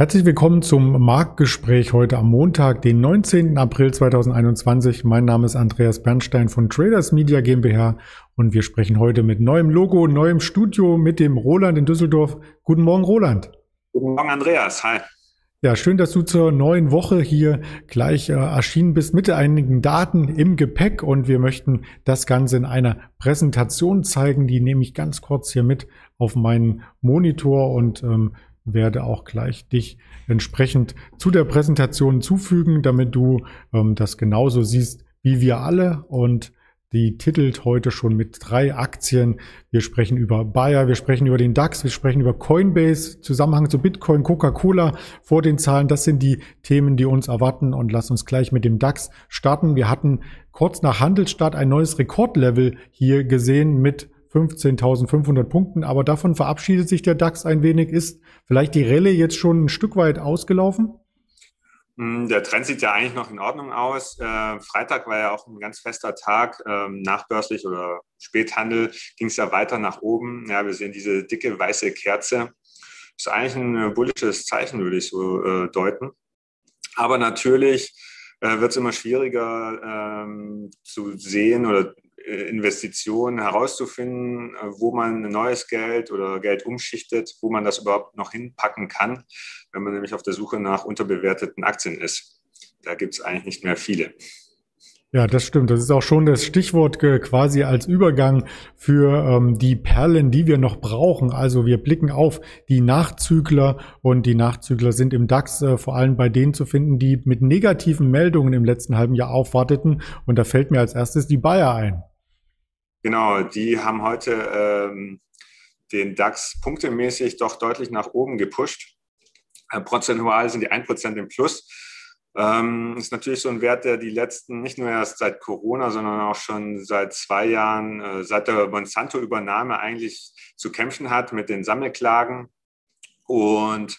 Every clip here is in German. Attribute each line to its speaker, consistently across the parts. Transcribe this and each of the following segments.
Speaker 1: Herzlich willkommen zum Marktgespräch heute am Montag, den 19. April 2021. Mein Name ist Andreas Bernstein von Traders Media GmbH und wir sprechen heute mit neuem Logo, neuem Studio mit dem Roland in Düsseldorf. Guten Morgen, Roland.
Speaker 2: Guten Morgen, Andreas. Hi.
Speaker 1: Ja, schön, dass du zur neuen Woche hier gleich äh, erschienen bist mit einigen Daten im Gepäck und wir möchten das Ganze in einer Präsentation zeigen. Die nehme ich ganz kurz hier mit auf meinen Monitor und ähm, werde auch gleich dich entsprechend zu der Präsentation zufügen, damit du ähm, das genauso siehst wie wir alle und die titelt heute schon mit drei Aktien. Wir sprechen über Bayer, wir sprechen über den DAX, wir sprechen über Coinbase, Zusammenhang zu Bitcoin, Coca-Cola vor den Zahlen. Das sind die Themen, die uns erwarten und lass uns gleich mit dem DAX starten. Wir hatten kurz nach Handelsstart ein neues Rekordlevel hier gesehen mit 15.500 Punkten, aber davon verabschiedet sich der DAX ein wenig. Ist vielleicht die Rallye jetzt schon ein Stück weit ausgelaufen?
Speaker 2: Hm, der Trend sieht ja eigentlich noch in Ordnung aus. Äh, Freitag war ja auch ein ganz fester Tag. Ähm, nachbörslich oder Späthandel ging es ja weiter nach oben. Ja, wir sehen diese dicke weiße Kerze. Ist eigentlich ein äh, bullisches Zeichen, würde ich so äh, deuten. Aber natürlich wird es immer schwieriger ähm, zu sehen oder Investitionen herauszufinden, äh, wo man neues Geld oder Geld umschichtet, wo man das überhaupt noch hinpacken kann, wenn man nämlich auf der Suche nach unterbewerteten Aktien ist. Da gibt es eigentlich nicht mehr viele.
Speaker 1: Ja, das stimmt. Das ist auch schon das Stichwort quasi als Übergang für ähm, die Perlen, die wir noch brauchen. Also wir blicken auf die Nachzügler und die Nachzügler sind im DAX äh, vor allem bei denen zu finden, die mit negativen Meldungen im letzten halben Jahr aufwarteten. Und da fällt mir als erstes die Bayer ein.
Speaker 2: Genau, die haben heute ähm, den DAX punktemäßig doch deutlich nach oben gepusht. Äh, prozentual sind die 1% im Plus. Ähm, ist natürlich so ein Wert, der die letzten, nicht nur erst seit Corona, sondern auch schon seit zwei Jahren, äh, seit der Monsanto-Übernahme eigentlich zu kämpfen hat mit den Sammelklagen. Und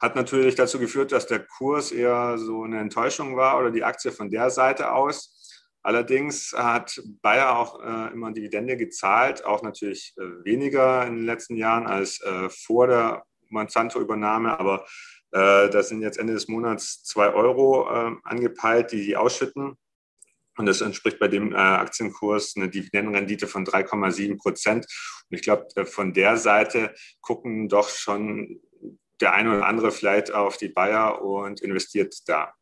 Speaker 2: hat natürlich dazu geführt, dass der Kurs eher so eine Enttäuschung war oder die Aktie von der Seite aus. Allerdings hat Bayer auch äh, immer Dividende gezahlt, auch natürlich äh, weniger in den letzten Jahren als äh, vor der Monsanto-Übernahme, aber äh, das sind jetzt Ende des Monats zwei Euro äh, angepeilt, die sie ausschütten. Und das entspricht bei dem äh, Aktienkurs eine Dividendenrendite von 3,7 Prozent. Und ich glaube, von der Seite gucken doch schon der eine oder andere vielleicht auf die Bayer und investiert da.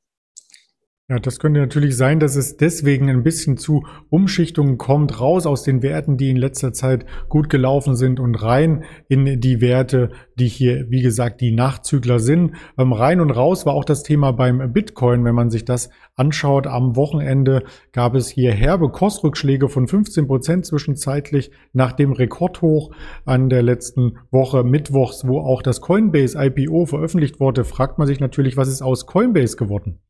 Speaker 1: Ja, das könnte natürlich sein, dass es deswegen ein bisschen zu Umschichtungen kommt, raus aus den Werten, die in letzter Zeit gut gelaufen sind und rein in die Werte, die hier, wie gesagt, die Nachzügler sind. Ähm, rein und raus war auch das Thema beim Bitcoin. Wenn man sich das anschaut, am Wochenende gab es hier herbe Kursrückschläge von 15 Prozent zwischenzeitlich nach dem Rekordhoch an der letzten Woche Mittwochs, wo auch das Coinbase IPO veröffentlicht wurde, fragt man sich natürlich, was ist aus Coinbase geworden?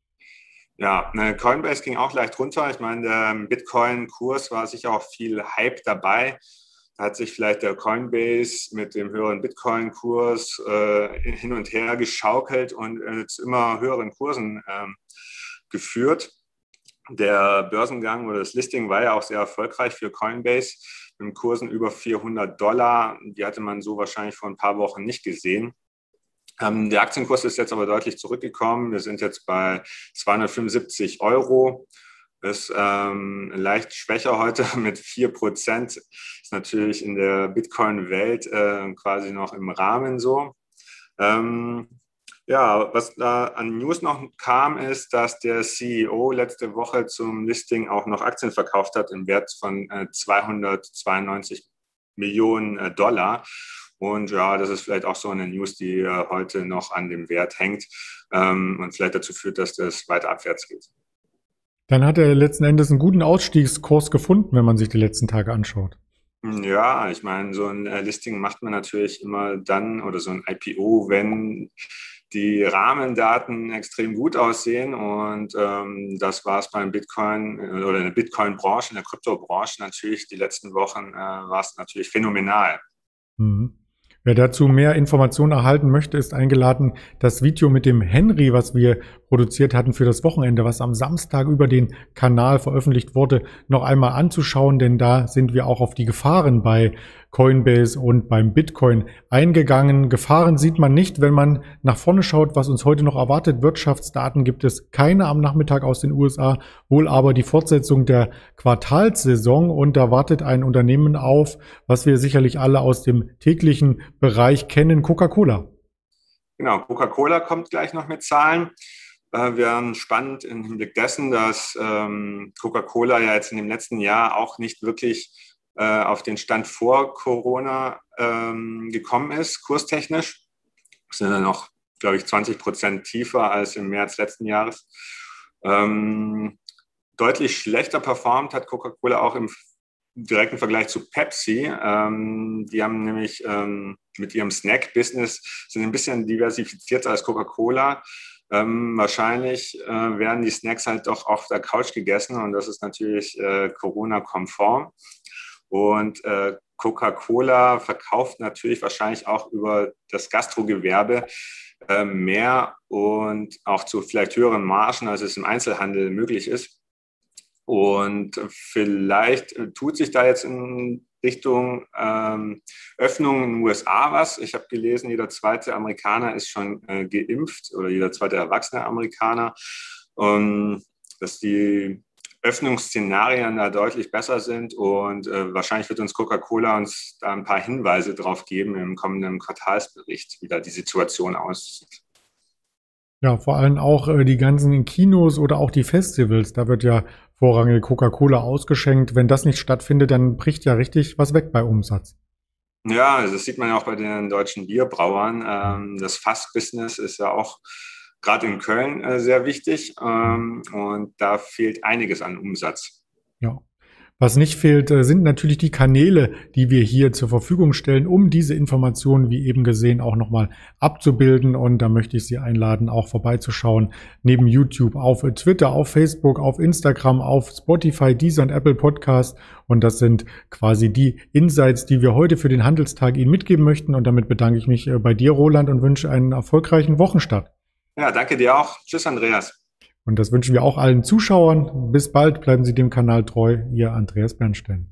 Speaker 2: Ja, ne, Coinbase ging auch leicht runter. Ich meine, der Bitcoin-Kurs war sicher auch viel Hype dabei. Da hat sich vielleicht der Coinbase mit dem höheren Bitcoin-Kurs äh, hin und her geschaukelt und äh, zu immer höheren Kursen ähm, geführt. Der Börsengang oder das Listing war ja auch sehr erfolgreich für Coinbase mit Kursen über 400 Dollar. Die hatte man so wahrscheinlich vor ein paar Wochen nicht gesehen. Ähm, der Aktienkurs ist jetzt aber deutlich zurückgekommen. Wir sind jetzt bei 275 Euro. Ist ähm, leicht schwächer heute mit 4 Prozent. Ist natürlich in der Bitcoin-Welt äh, quasi noch im Rahmen so. Ähm, ja, was da an News noch kam, ist, dass der CEO letzte Woche zum Listing auch noch Aktien verkauft hat im Wert von äh, 292 Millionen äh, Dollar. Und ja, das ist vielleicht auch so eine News, die äh, heute noch an dem Wert hängt ähm, und vielleicht dazu führt, dass das weiter abwärts geht.
Speaker 1: Dann hat er letzten Endes einen guten Ausstiegskurs gefunden, wenn man sich die letzten Tage anschaut.
Speaker 2: Hm, ja, ich meine, so ein äh, Listing macht man natürlich immer dann oder so ein IPO, wenn die Rahmendaten extrem gut aussehen. Und ähm, das war es beim Bitcoin äh, oder in der Bitcoin-Branche, in der Kryptobranche natürlich. Die letzten Wochen äh, war es natürlich phänomenal.
Speaker 1: Mhm. Wer dazu mehr Informationen erhalten möchte, ist eingeladen, das Video mit dem Henry, was wir produziert hatten für das Wochenende, was am Samstag über den Kanal veröffentlicht wurde, noch einmal anzuschauen, denn da sind wir auch auf die Gefahren bei Coinbase und beim Bitcoin eingegangen. Gefahren sieht man nicht, wenn man nach vorne schaut, was uns heute noch erwartet. Wirtschaftsdaten gibt es keine am Nachmittag aus den USA, wohl aber die Fortsetzung der Quartalssaison und da wartet ein Unternehmen auf, was wir sicherlich alle aus dem täglichen Bereich kennen, Coca-Cola.
Speaker 2: Genau, Coca-Cola kommt gleich noch mit Zahlen. Äh, wären spannend im Hinblick dessen, dass ähm, Coca-Cola ja jetzt in dem letzten Jahr auch nicht wirklich äh, auf den Stand vor Corona ähm, gekommen ist, kurstechnisch. Sind dann noch, glaube ich, 20 Prozent tiefer als im März letzten Jahres. Ähm, deutlich schlechter performt hat Coca-Cola auch im direkten Vergleich zu Pepsi. Ähm, die haben nämlich ähm, mit ihrem Snack-Business sind ein bisschen diversifizierter als Coca-Cola. Ähm, wahrscheinlich äh, werden die Snacks halt doch auf der Couch gegessen und das ist natürlich äh, Corona-konform. Und äh, Coca-Cola verkauft natürlich wahrscheinlich auch über das Gastrogewerbe äh, mehr und auch zu vielleicht höheren Margen, als es im Einzelhandel möglich ist. Und vielleicht tut sich da jetzt in Richtung ähm, Öffnung in den USA was. Ich habe gelesen, jeder zweite Amerikaner ist schon äh, geimpft oder jeder zweite erwachsene Amerikaner. Und dass die Öffnungsszenarien da deutlich besser sind und äh, wahrscheinlich wird uns Coca-Cola uns da ein paar Hinweise drauf geben im kommenden Quartalsbericht, wie da die Situation aussieht.
Speaker 1: Ja, vor allem auch äh, die ganzen Kinos oder auch die Festivals. Da wird ja vorrangig Coca-Cola ausgeschenkt. Wenn das nicht stattfindet, dann bricht ja richtig was weg bei Umsatz.
Speaker 2: Ja, das sieht man ja auch bei den deutschen Bierbrauern. Ähm, das Fassbusiness ist ja auch gerade in Köln äh, sehr wichtig ähm, und da fehlt einiges an Umsatz.
Speaker 1: Ja. Was nicht fehlt, äh, sind natürlich die Kanäle, die wir hier zur Verfügung stellen, um diese Informationen, wie eben gesehen, auch nochmal abzubilden. Und da möchte ich Sie einladen, auch vorbeizuschauen. Neben YouTube auf Twitter, auf Facebook, auf Instagram, auf Spotify, Deezer und Apple Podcast. Und das sind quasi die Insights, die wir heute für den Handelstag Ihnen mitgeben möchten. Und damit bedanke ich mich äh, bei dir, Roland, und wünsche einen erfolgreichen Wochenstart.
Speaker 2: Ja, danke dir auch. Tschüss, Andreas.
Speaker 1: Und das wünschen wir auch allen Zuschauern. Bis bald, bleiben Sie dem Kanal treu. Ihr Andreas Bernstein.